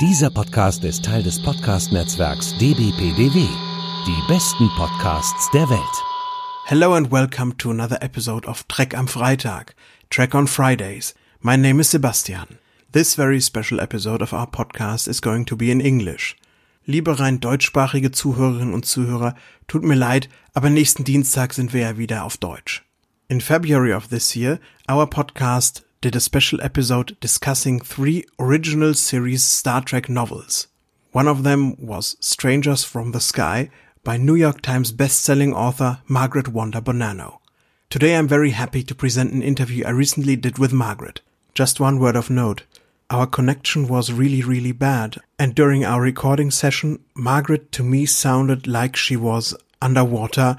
Dieser Podcast ist Teil des Podcast-Netzwerks dbpdw. Die besten Podcasts der Welt. Hello and welcome to another episode of Trek am Freitag, Trek on Fridays. My name is Sebastian. This very special episode of our podcast is going to be in English. Liebe rein deutschsprachige Zuhörerinnen und Zuhörer, tut mir leid, aber nächsten Dienstag sind wir ja wieder auf Deutsch. In February of this year, our podcast did a special episode discussing three original series Star Trek novels. One of them was Strangers from the Sky by New York Times best-selling author Margaret Wanda Bonanno. Today I'm very happy to present an interview I recently did with Margaret. Just one word of note. Our connection was really, really bad, and during our recording session, Margaret to me sounded like she was underwater,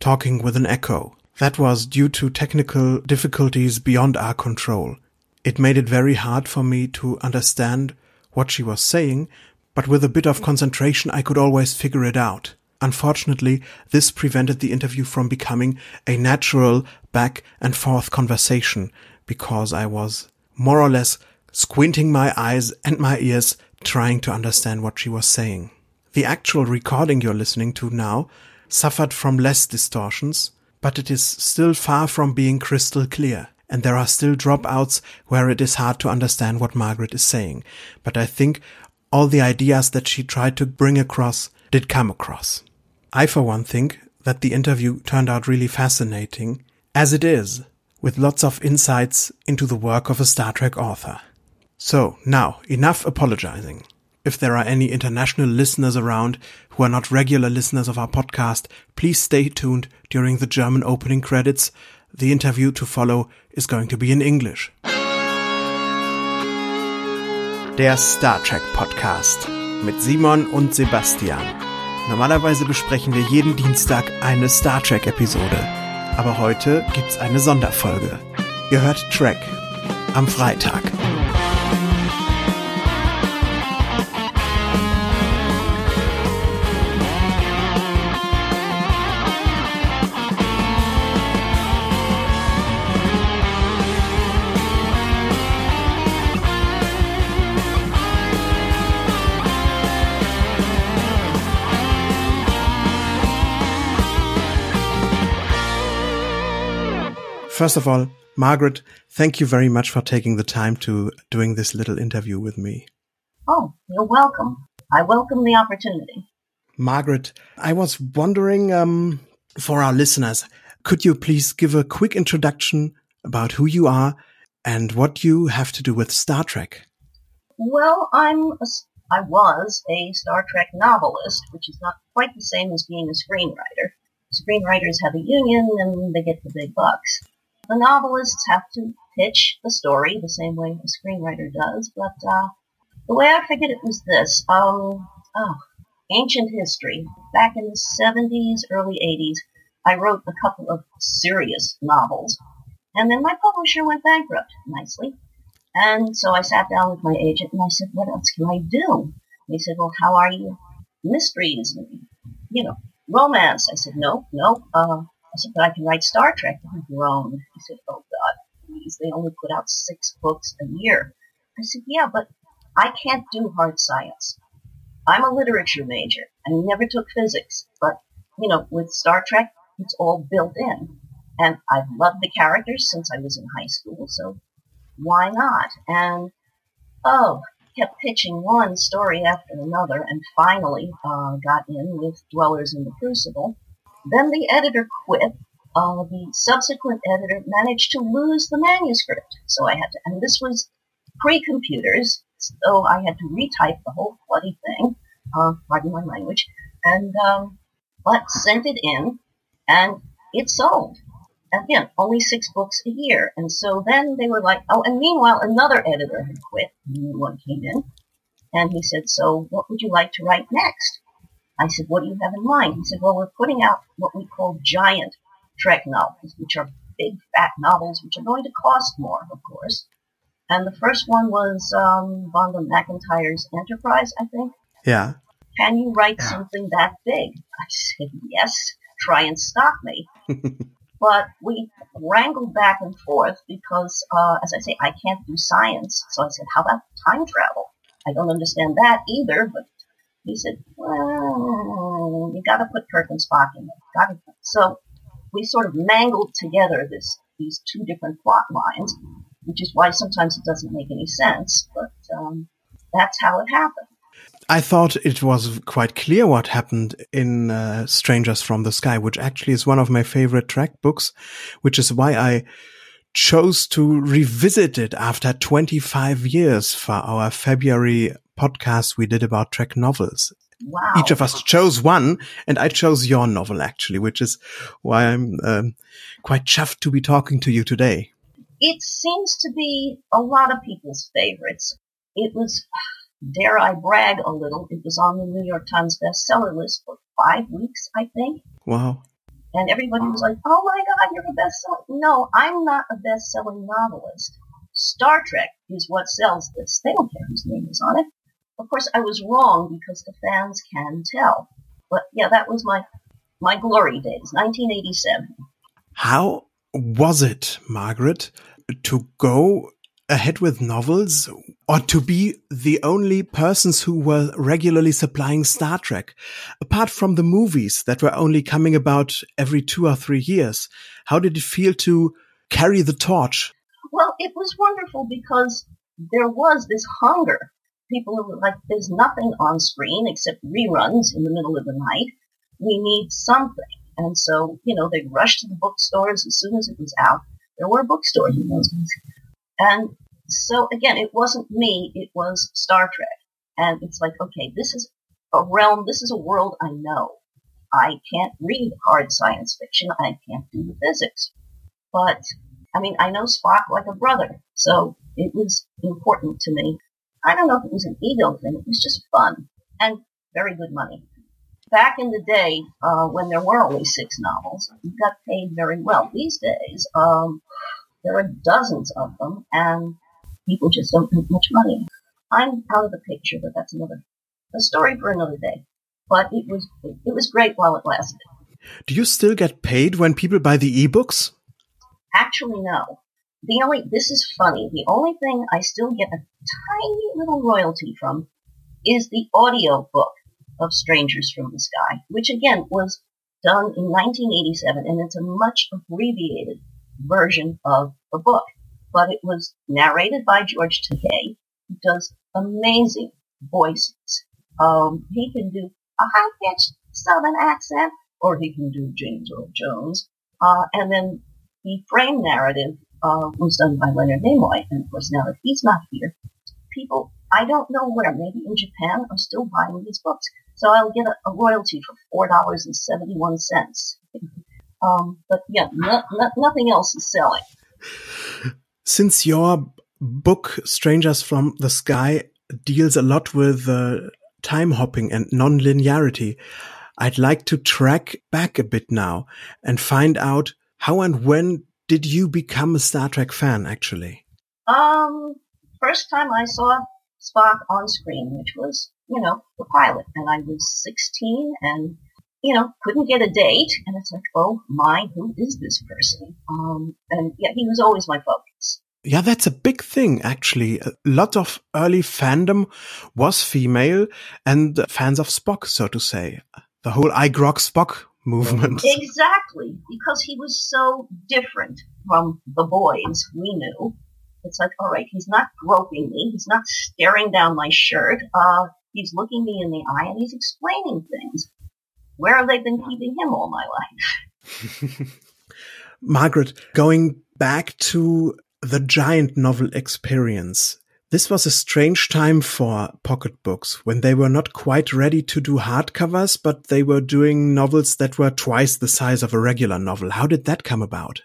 talking with an echo. That was due to technical difficulties beyond our control. It made it very hard for me to understand what she was saying, but with a bit of concentration I could always figure it out. Unfortunately, this prevented the interview from becoming a natural back and forth conversation because I was more or less squinting my eyes and my ears trying to understand what she was saying. The actual recording you're listening to now suffered from less distortions, but it is still far from being crystal clear. And there are still dropouts where it is hard to understand what Margaret is saying. But I think all the ideas that she tried to bring across did come across. I, for one, think that the interview turned out really fascinating, as it is, with lots of insights into the work of a Star Trek author. So, now, enough apologizing. If there are any international listeners around who are not regular listeners of our podcast, please stay tuned during the German opening credits. The interview to follow is going to be in English. Der Star Trek Podcast mit Simon und Sebastian. Normalerweise besprechen wir jeden Dienstag eine Star Trek Episode, aber heute gibt's eine Sonderfolge. Ihr hört Trek am Freitag. First of all, Margaret, thank you very much for taking the time to doing this little interview with me. Oh, you're welcome. I welcome the opportunity. Margaret, I was wondering, um, for our listeners, could you please give a quick introduction about who you are and what you have to do with Star Trek? Well, I'm a, I was a Star Trek novelist, which is not quite the same as being a screenwriter. Screenwriters have a union and they get the big bucks the novelists have to pitch the story the same way a screenwriter does, but uh, the way I figured it was this. Um, oh, ancient history. Back in the 70s, early 80s, I wrote a couple of serious novels. And then my publisher went bankrupt, nicely. And so I sat down with my agent and I said, what else can I do? And he said, well, how are you? Mysteries you know, romance. I said, no, no, uh, I said, but I can write Star Trek. And he groaned. He said, oh God, please, they only put out six books a year. I said, yeah, but I can't do hard science. I'm a literature major. I never took physics, but, you know, with Star Trek, it's all built in. And I've loved the characters since I was in high school, so why not? And, oh, kept pitching one story after another and finally uh, got in with Dwellers in the Crucible then the editor quit. Uh, the subsequent editor managed to lose the manuscript. So I had to, and this was pre-computers, so I had to retype the whole bloody thing, uh, pardon my language, and, um, but sent it in, and it sold. Again, only six books a year. And so then they were like, oh, and meanwhile, another editor had quit, a new one came in, and he said, so what would you like to write next? I said, what do you have in mind? He said, well, we're putting out what we call giant Trek novels, which are big, fat novels, which are going to cost more, of course. And the first one was um, Vonda McIntyre's Enterprise, I think. Yeah. Can you write yeah. something that big? I said, yes. Try and stop me. but we wrangled back and forth because, uh, as I say, I can't do science. So I said, how about time travel? I don't understand that either, but he said, well, you gotta put Kirk and Spock in there. So we sort of mangled together this these two different plot lines, which is why sometimes it doesn't make any sense, but um, that's how it happened. I thought it was quite clear what happened in uh, Strangers from the Sky, which actually is one of my favorite Trek books, which is why I chose to revisit it after 25 years for our February podcast we did about Trek novels. Wow. Each of us chose one, and I chose your novel actually, which is why I'm um, quite chuffed to be talking to you today. It seems to be a lot of people's favorites. It was, dare I brag a little, it was on the New York Times bestseller list for five weeks, I think. Wow. And everybody was like, oh my God, you're a bestseller. No, I'm not a best-selling novelist. Star Trek is what sells this. They don't care whose name is on it. Of course, I was wrong because the fans can tell. But yeah, that was my my glory days, 1987. How was it, Margaret, to go ahead with novels or to be the only persons who were regularly supplying Star Trek? Apart from the movies that were only coming about every two or three years, how did it feel to carry the torch? Well, it was wonderful because there was this hunger people were like, there's nothing on screen except reruns in the middle of the night. We need something. And so, you know, they rushed to the bookstores as soon as it was out. There were bookstores in those days. And so again, it wasn't me, it was Star Trek. And it's like, okay, this is a realm, this is a world I know. I can't read hard science fiction. I can't do the physics. But, I mean, I know Spock like a brother. So it was important to me I don't know if it was an ego thing. It was just fun and very good money. Back in the day, uh, when there were only six novels, you got paid very well. These days, um, there are dozens of them, and people just don't make much money. I'm out of the picture, but that's another a story for another day. But it was it was great while it lasted. Do you still get paid when people buy the ebooks? Actually, no the only this is funny. The only thing I still get a tiny little royalty from is the audio book of Strangers from the Sky, which again was done in 1987, and it's a much abbreviated version of the book. But it was narrated by George Takei, who does amazing voices. Um, he can do a high-pitched Southern accent, or he can do James Earl Jones. Uh, and then the frame narrative uh, was done by Leonard Nimoy. And of course, now that he's not here, people, I don't know where, maybe in Japan, are still buying these books. So I'll get a, a royalty for $4.71. um, but yeah, no, no, nothing else is selling. Since your book, Strangers from the Sky, deals a lot with uh, time hopping and non-linearity, I'd like to track back a bit now and find out how and when did you become a Star Trek fan, actually? Um, first time I saw Spock on screen, which was, you know, the pilot, and I was 16 and, you know, couldn't get a date, and it's like, oh my, who is this person? Um, and yeah, he was always my focus. Yeah, that's a big thing, actually. A lot of early fandom was female and fans of Spock, so to say. The whole I Grok Spock movement. Exactly, because he was so different from the boys we knew. It's like, all right, he's not groping me, he's not staring down my shirt, uh, he's looking me in the eye and he's explaining things. Where have they been keeping him all my life? Margaret, going back to the giant novel experience, this was a strange time for pocketbooks when they were not quite ready to do hardcovers, but they were doing novels that were twice the size of a regular novel. How did that come about?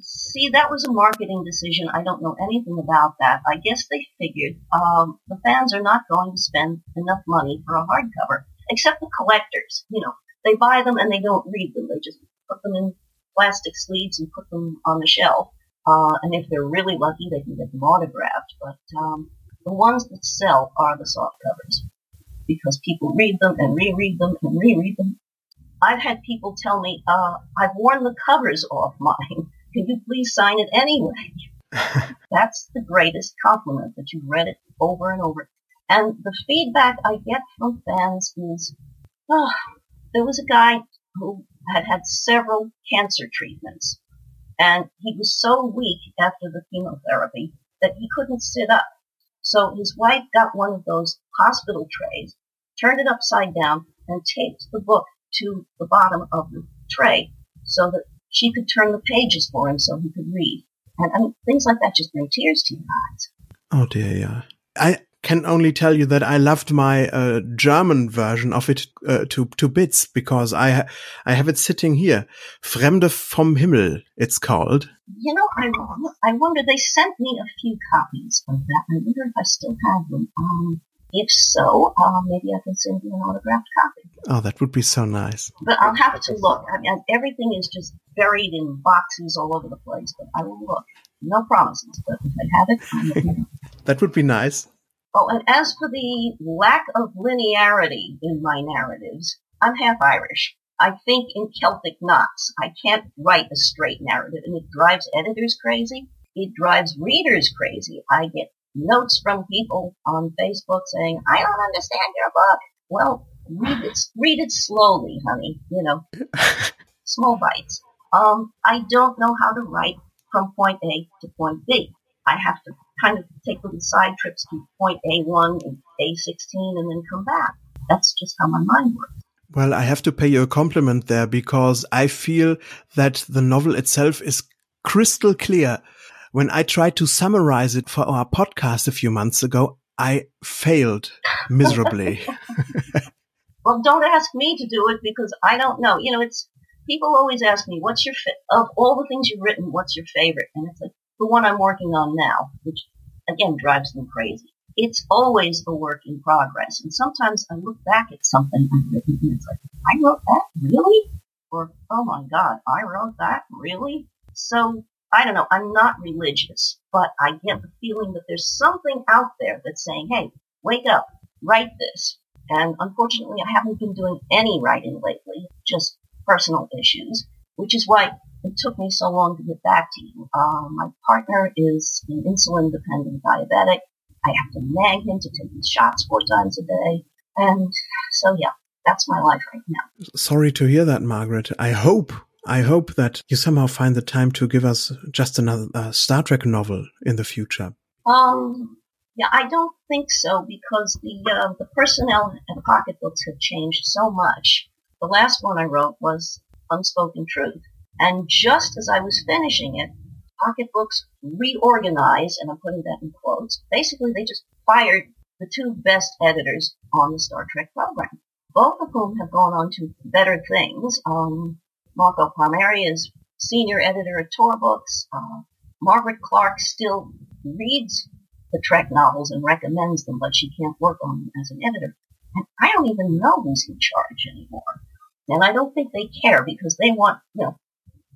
See, that was a marketing decision. I don't know anything about that. I guess they figured um, the fans are not going to spend enough money for a hardcover, except the collectors. You know, they buy them and they don't read them. They just put them in plastic sleeves and put them on the shelf. Uh, and if they're really lucky, they can get them autographed. But um, the ones that sell are the soft covers because people read them and reread them and reread them. I've had people tell me, uh, I've worn the covers off mine. Can you please sign it anyway? That's the greatest compliment that you've read it over and over. And the feedback I get from fans is, oh, there was a guy who had had several cancer treatments, and he was so weak after the chemotherapy that he couldn't sit up. So his wife got one of those hospital trays, turned it upside down, and taped the book to the bottom of the tray so that she could turn the pages for him so he could read. And I mean, things like that just bring tears to your eyes. Oh dear, yeah. I can only tell you that I loved my uh, German version of it uh, to to bits because I ha I have it sitting here. Fremde vom Himmel, it's called. You know, I I wonder they sent me a few copies of that. I wonder if I still have them. Um, if so, uh, maybe I can send you an autographed copy. Oh, that would be so nice. But I'll have to look. I mean, everything is just buried in boxes all over the place. But I will look. No promises, but if I have it, that would be nice. Oh, and as for the lack of linearity in my narratives, I'm half Irish. I think in Celtic knots. I can't write a straight narrative, and it drives editors crazy. It drives readers crazy. I get notes from people on Facebook saying, I don't understand your book. Well, read it, read it slowly, honey, you know, small bites. Um, I don't know how to write from point A to point B. I have to kind of take little side trips to point A1 and A16 and then come back. That's just how my mind works. Well, I have to pay you a compliment there because I feel that the novel itself is crystal clear. When I tried to summarize it for our podcast a few months ago, I failed miserably. well, don't ask me to do it because I don't know. You know, it's people always ask me, "What's your fa- of all the things you've written? What's your favorite?" And it's like the one I'm working on now, which again drives them crazy. It's always a work in progress. And sometimes I look back at something I've written and it's like, I wrote that? Really? Or, oh my God, I wrote that? Really? So, I don't know. I'm not religious, but I get the feeling that there's something out there that's saying, hey, wake up, write this. And unfortunately, I haven't been doing any writing lately, just personal issues, which is why it took me so long to get back to you. Uh, my partner is an insulin dependent diabetic. I have to nag him to take his shots four times a day. And so, yeah, that's my life right now. Sorry to hear that, Margaret. I hope, I hope that you somehow find the time to give us just another uh, Star Trek novel in the future. Um, yeah, I don't think so because the uh, the personnel and pocketbooks have changed so much. The last one I wrote was Unspoken Truth, and just as I was finishing it, Pocketbooks reorganized, and I'm putting that in quotes. Basically, they just fired the two best editors on the Star Trek program, both of whom have gone on to better things. Um, Marco Palmieri is senior editor at Tor Books. Uh, Margaret Clark still reads the Trek novels and recommends them, but she can't work on them as an editor. And I don't even know who's in charge anymore. And I don't think they care because they want, you know,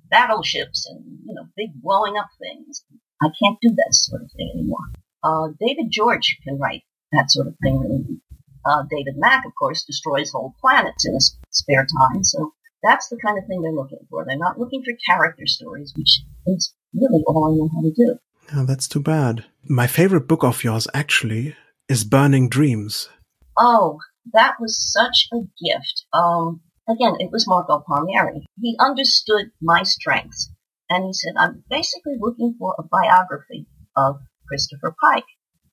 battleships and, you know, big blowing up things. I can't do that sort of thing anymore. Uh, David George can write that sort of thing. Uh, David Mack, of course, destroys whole planets in his spare time. So that's the kind of thing they're looking for. They're not looking for character stories, which is really all I know how to do. Oh, that's too bad. My favorite book of yours, actually, is Burning Dreams. Oh, that was such a gift. Um, Again, it was Marco Palmieri. He understood my strengths. And he said, I'm basically looking for a biography of Christopher Pike.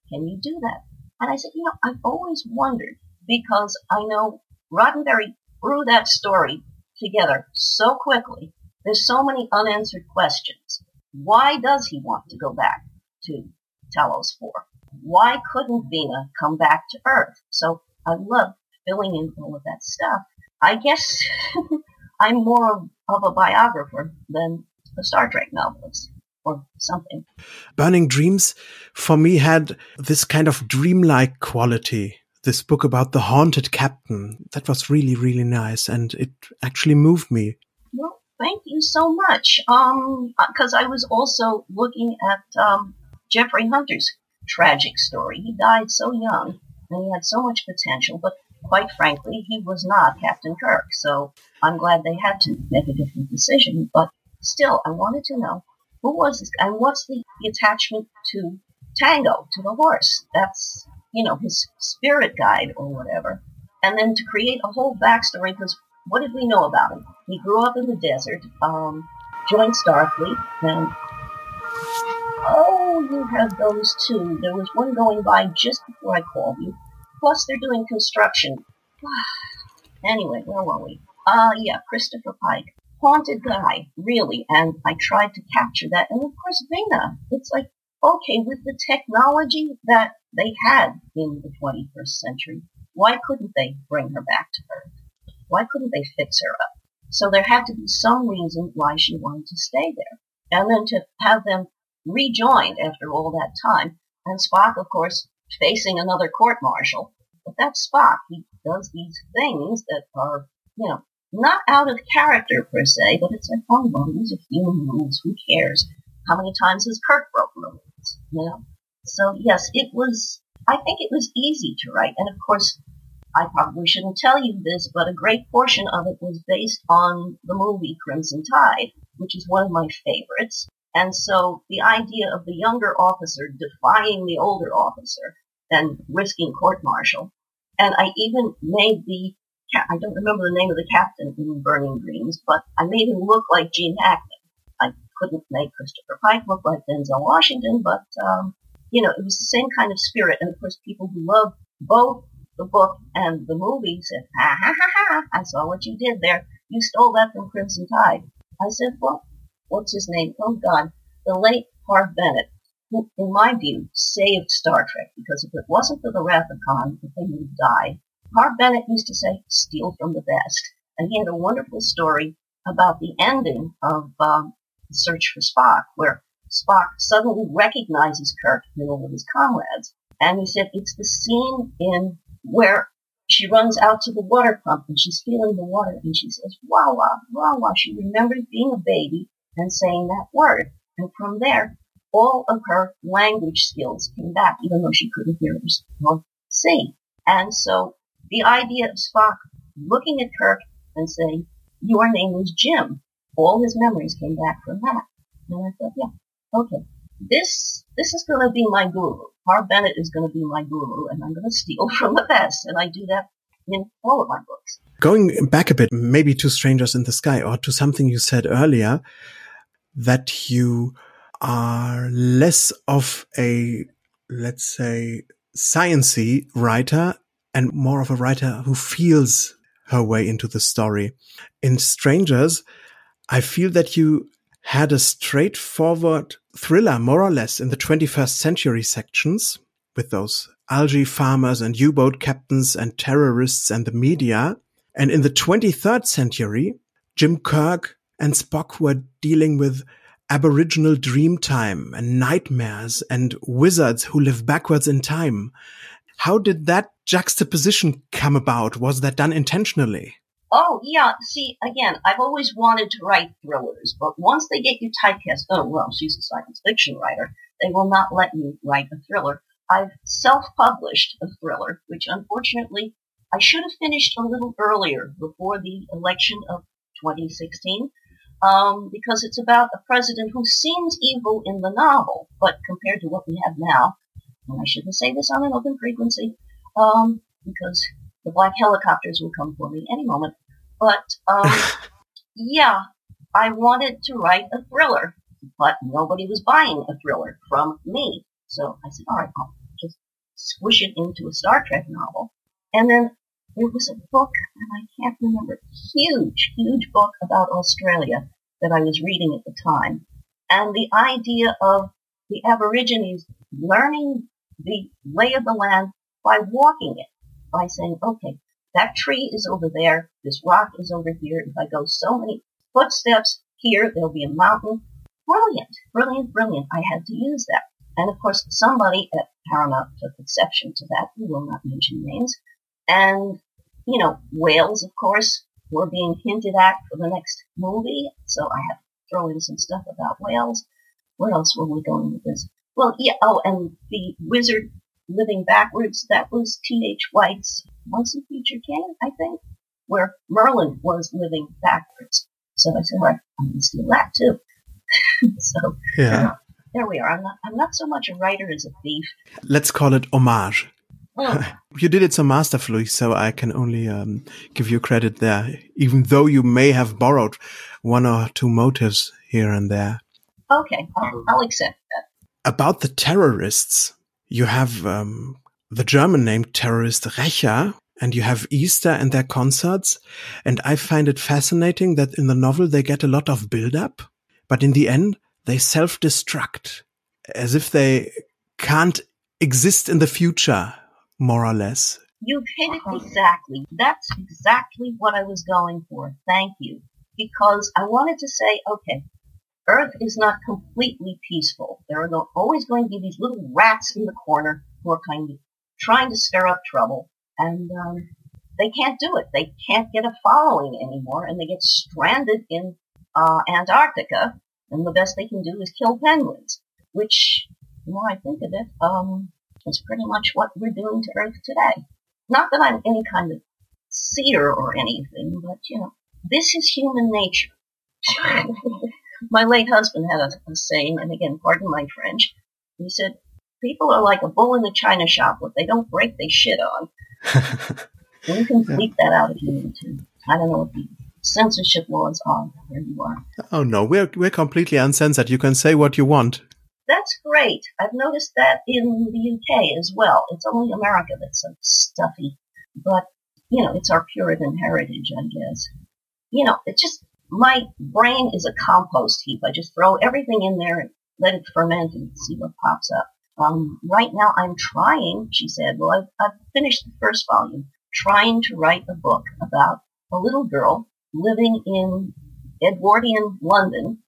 Can you do that? And I said, you know, I've always wondered because I know Roddenberry threw that story together so quickly. There's so many unanswered questions. Why does he want to go back to Talos 4? Why couldn't Vina come back to Earth? So I love filling in all of that stuff. I guess I'm more of, of a biographer than a Star Trek novelist or something. Burning Dreams for me had this kind of dreamlike quality. This book about the haunted captain that was really, really nice, and it actually moved me. Well, thank you so much. Um, because I was also looking at um, Jeffrey Hunter's tragic story. He died so young, and he had so much potential, but quite frankly, he was not Captain Kirk. So I'm glad they had to make a different decision. But still, I wanted to know who was this and what's the, the attachment to Tango, to the horse. That's you know, his spirit guide or whatever, and then to create a whole backstory because what did we know about him? He grew up in the desert, um, joined Starfleet, and oh, you have those two. There was one going by just before I called you. Plus, they're doing construction. anyway, where were we? Uh, yeah, Christopher Pike. Haunted guy, really, and I tried to capture that. And of course, Vina. It's like, okay, with the technology that they had in the 21st century, why couldn't they bring her back to Earth? Why couldn't they fix her up? So there had to be some reason why she wanted to stay there. And then to have them rejoined after all that time, and Spock, of course, facing another court martial. But that's Spock. He does these things that are, you know, not out of character per se, but it's like, oh, well, these are human rules. Who cares? How many times has Kirk broken the rules? You know? So yes, it was, I think it was easy to write. And of course, I probably shouldn't tell you this, but a great portion of it was based on the movie Crimson Tide, which is one of my favorites. And so the idea of the younger officer defying the older officer and risking court martial. And I even made the, I don't remember the name of the captain in Burning Dreams, but I made him look like Gene Hackman. I couldn't make Christopher Pike look like Denzel Washington, but, um, you know, it was the same kind of spirit. And of course, people who love both the book and the movie said, ha ha ha ha, I saw what you did there. You stole that from Crimson Tide. I said, well, what's his name? Oh God, the late Harve Bennett, in my view, saved Star Trek because if it wasn't for the Wrath of Khan, the thing would have died. Harve Bennett used to say, steal from the best. And he had a wonderful story about the ending of um, The Search for Spock, where Spock suddenly recognizes Kirk and all of his comrades. And he said it's the scene in where she runs out to the water pump and she's feeling the water and she says, wow, wow, wow, wow. She remembers being a baby and saying that word. And from there, all of her language skills came back, even though she couldn't hear or see. And so the idea of Spock looking at Kirk and saying, your name is Jim, all his memories came back from that. And I thought, yeah, okay, this, this is going to be my guru. Harve Bennett is going to be my guru, and I'm going to steal from the best. And I do that in all of my books. Going back a bit, maybe to Strangers in the Sky or to something you said earlier, that you are less of a, let's say, sciency writer and more of a writer who feels her way into the story. In Strangers, I feel that you had a straightforward thriller, more or less, in the 21st century sections with those algae farmers and U-boat captains and terrorists and the media. And in the 23rd century, Jim Kirk and Spock were dealing with aboriginal dream time and nightmares and wizards who live backwards in time. How did that juxtaposition come about? Was that done intentionally? Oh, yeah. See, again, I've always wanted to write thrillers, but once they get you typecast, oh, well, she's a science fiction writer, they will not let you write a thriller. I've self-published a thriller, which unfortunately I should have finished a little earlier before the election of 2016, um, because it's about a president who seems evil in the novel, but compared to what we have now, and I shouldn't say this on an open frequency, um, because the black helicopters will come for me any moment. But um, yeah, I wanted to write a thriller, but nobody was buying a thriller from me. So I said, all right, I'll just squish it into a Star Trek novel. And then there was a book, and I can't remember, huge, huge book about Australia that I was reading at the time. And the idea of the Aborigines learning the lay of the land by walking it, by saying, okay, that tree is over there, this rock is over here. If I go so many footsteps here, there'll be a mountain. Brilliant, brilliant, brilliant. I had to use that. And of course, somebody at Paramount took exception to that. We will not mention names. And, you know, whales, of course, were being hinted at for the next movie. So I have to throw in some stuff about whales. Where else were we going with this? Well, yeah, oh, and the wizard living backwards, that was T.H. White's Once and Future King, I think, where Merlin was living backwards. So I said, right, I'm going to steal that too. so yeah. Uh, there we are. I'm not, I'm not so much a writer as a thief. Let's call it homage. You did it so masterfully, so I can only um, give you credit there, even though you may have borrowed one or two motives here and there. Okay, I'll, I'll accept that. About the terrorists, you have um, the German name terrorist Rächer, and you have Easter and their concerts. And I find it fascinating that in the novel they get a lot of build up, but in the end they self destruct as if they can't exist in the future, more or less. You've hit it exactly. That's exactly what I was going for. Thank you. Because I wanted to say, okay, Earth is not completely peaceful. There are always going to be these little rats in the corner who are kind of trying to stir up trouble, and um, they can't do it. They can't get a following anymore, and they get stranded in uh, Antarctica, and the best they can do is kill penguins, which, the more I think of it, um, is pretty much what we're doing to Earth today. Not that I'm any kind of seer or anything, but, you know, this is human nature. my late husband had a, a saying, and again, pardon my French. He said, people are like a bull in a china shop. What they don't break, they shit on. you can bleep that out if you need to. I don't know what the censorship laws are where you are. Oh no, we're we're completely uncensored. You can say what you want. That's great. I've noticed that in the UK as well. It's only America that's so stuffy. But, you know, it's our Puritan heritage, I guess. You know, it's just, my brain is a compost heap. I just throw everything in there and let it ferment and see what pops up. Um, right now I'm trying, she said, well, I've, I've finished the first volume, trying to write a book about a little girl living in Edwardian London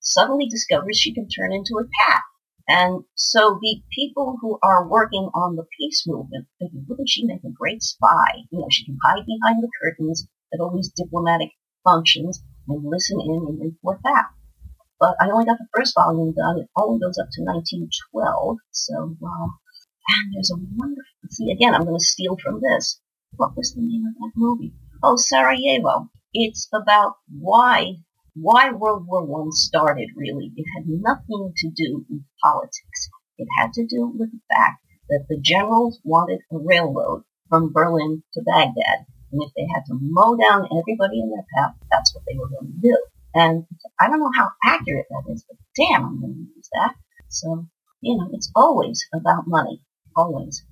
suddenly discovers she can turn into a cat. And so the people who are working on the peace movement think, wouldn't she make a great spy? You know, she can hide behind the curtains at all these diplomatic functions and listen in and report back. But I only got the first volume done. It only goes up to 1912. So, uh, and there's a wonderful, see, again, I'm going to steal from this. What was the name of that movie? Oh, Sarajevo. It's about why, why World War One started, really. It had nothing to do with politics. It had to do with the fact that the generals wanted a railroad from Berlin to Baghdad. And if they had to mow down everybody in their path, that's what they were going to do. And I don't know how accurate that is, but damn, I'm going to use that. So, you know, it's always about money. Always.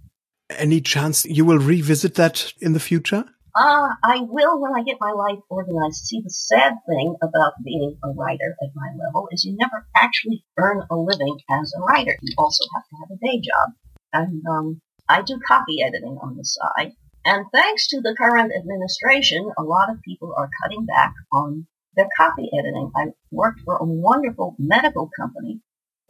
Any chance you will revisit that in the future? Uh, I will when I get my life organized. See, the sad thing about being a writer at my level is you never actually earn a living as a writer. You also have to have a day job. And um, I do copy editing on the side. And thanks to the current administration, a lot of people are cutting back on their copy editing. I worked for a wonderful medical company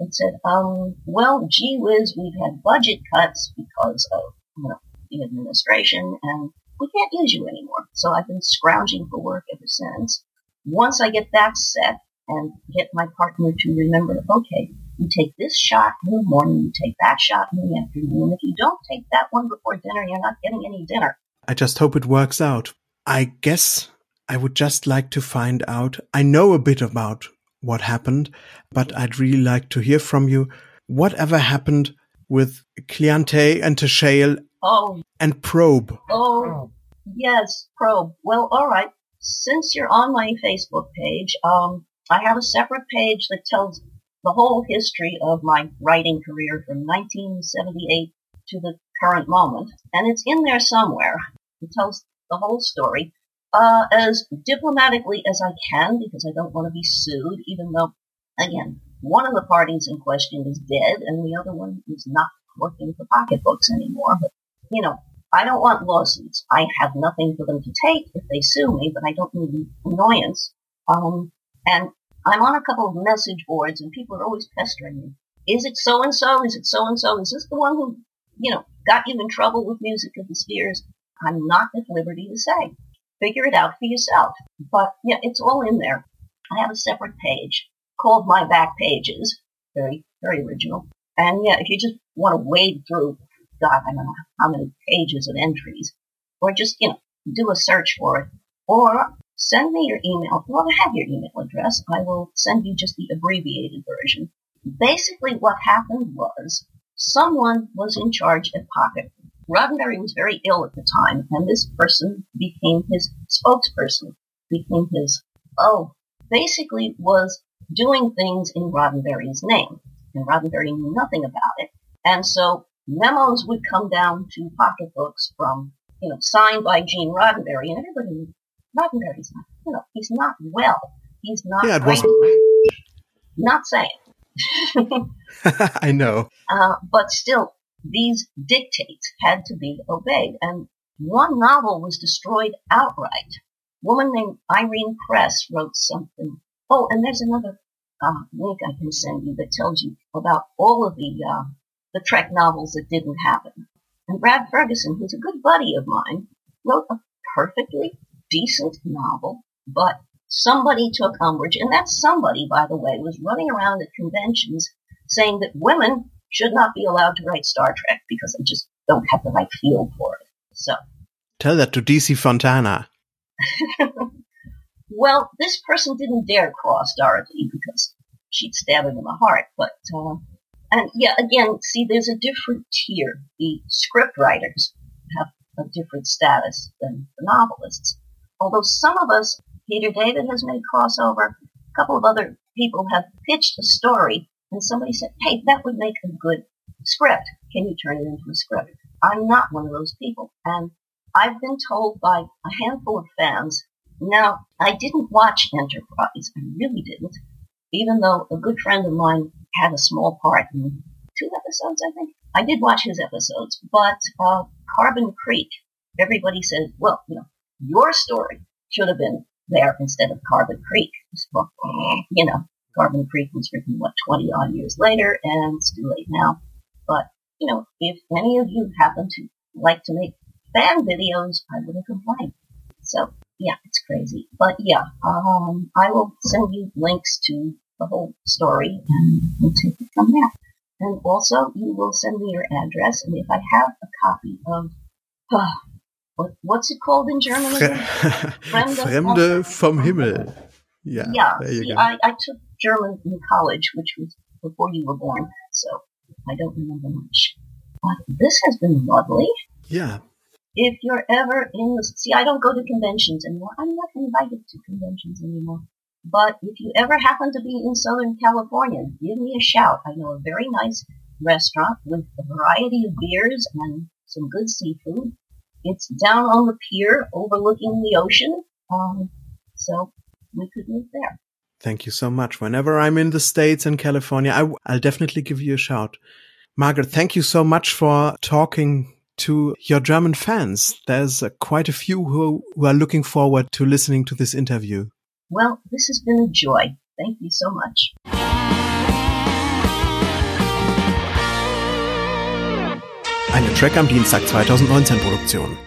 that said, um, well, gee whiz, we've had budget cuts because of you know, the administration and we can't use you anymore. So I've been scrounging for work ever since. Once I get that set and get my partner to remember, okay, you take this shot in the morning, you take that shot in the afternoon. If you don't take that one before dinner, you're not getting any dinner. I just hope it works out. I guess I would just like to find out. I know a bit about what happened, but I'd really like to hear from you. Whatever happened with Cliente and Teshale Oh, and Probe? oh, yes, probe. Well, all right. Since you're on my Facebook page, um, I have a separate page that tells the whole history of my writing career from 1978 to the current moment, and it's in there somewhere. It tells the whole story uh, as diplomatically as I can because I don't want to be sued, even though, again, one of the parties in question is dead and the other one is not working for pocketbooks anymore. But, you know, I don't want lawsuits. I have nothing for them to take if they sue me, but I don't need annoyance. Um, and I'm on a couple of message boards and people are always pestering me. Is it so and so? Is it so and so? Is this the one who, you know, got you in trouble with Music of the Spheres? I'm not at liberty to say. Figure it out for yourself. But yeah, it's all in there. I have a separate page called My Back Pages. Very, very original. And yeah, if you just want to wade through, God, I don't know how many pages of entries, or just, you know, do a search for it, or send me your email. Well, I have your email address. I will send you just the abbreviated version. Basically what happened was someone was in charge at Pocket Roddenberry was very ill at the time, and this person became his spokesperson, became his, oh, basically was doing things in Roddenberry's name. And Roddenberry knew nothing about it. And so memos would come down to pocketbooks from, you know, signed by Gene Roddenberry, and everybody knew Roddenberry's not, you know, he's not well. He's not yeah, it was not saying. I know. Uh, but still, these dictates had to be obeyed. And one novel was destroyed outright. A woman named Irene Press wrote something. Oh, and there's another uh, link I can send you that tells you about all of the uh, the Trek novels that didn't happen. And Brad Ferguson, who's a good buddy of mine, wrote a perfectly decent novel, but somebody took umbrage, and that somebody, by the way, was running around at conventions saying that women should not be allowed to write Star Trek because they just don't have the right feel for it. So tell that to DC Fontana. well, this person didn't dare cross Dorothy because she'd stab him in the heart. But uh, and yeah, again, see, there's a different tier. The script writers have a different status than the novelists. Although some of us, Peter David has made crossover, a couple of other people have pitched a story and somebody said, hey, that would make a good script. Can you turn it into a script? I'm not one of those people. And I've been told by a handful of fans, now, I didn't watch Enterprise. I really didn't. Even though a good friend of mine had a small part in two episodes, I think. I did watch his episodes, but uh, Carbon Creek, everybody said, well, you know, your story should have been there instead of Carbon Creek. Well, you know, Carbon Creek was written, what, 20 odd years later, and it's too late now. But, you know, if any of you happen to like to make fan videos, I wouldn't complain. So, yeah, it's crazy. But yeah, um, I will send you links to the whole story and we'll take it from there. And also, you will send me your address, and if I have a copy of, uh, what, what's it called in German? Fremde, Fremde vom Himmel. Yeah. Yeah. See, I, I took German in college, which was before you were born, so I don't remember much. But this has been lovely. Yeah. If you're ever in the, see, I don't go to conventions anymore. I'm not invited to conventions anymore. But if you ever happen to be in Southern California, give me a shout. I know a very nice restaurant with a variety of beers and some good seafood. It's down on the pier overlooking the ocean. Um, so we could meet there. Thank you so much. Whenever I'm in the States and California, I, will definitely give you a shout. Margaret, thank you so much for talking to your German fans. There's uh, quite a few who, who are looking forward to listening to this interview. Well, this has been a joy. Thank you so much. Eine Trek am Dienstag 2019 Produktion.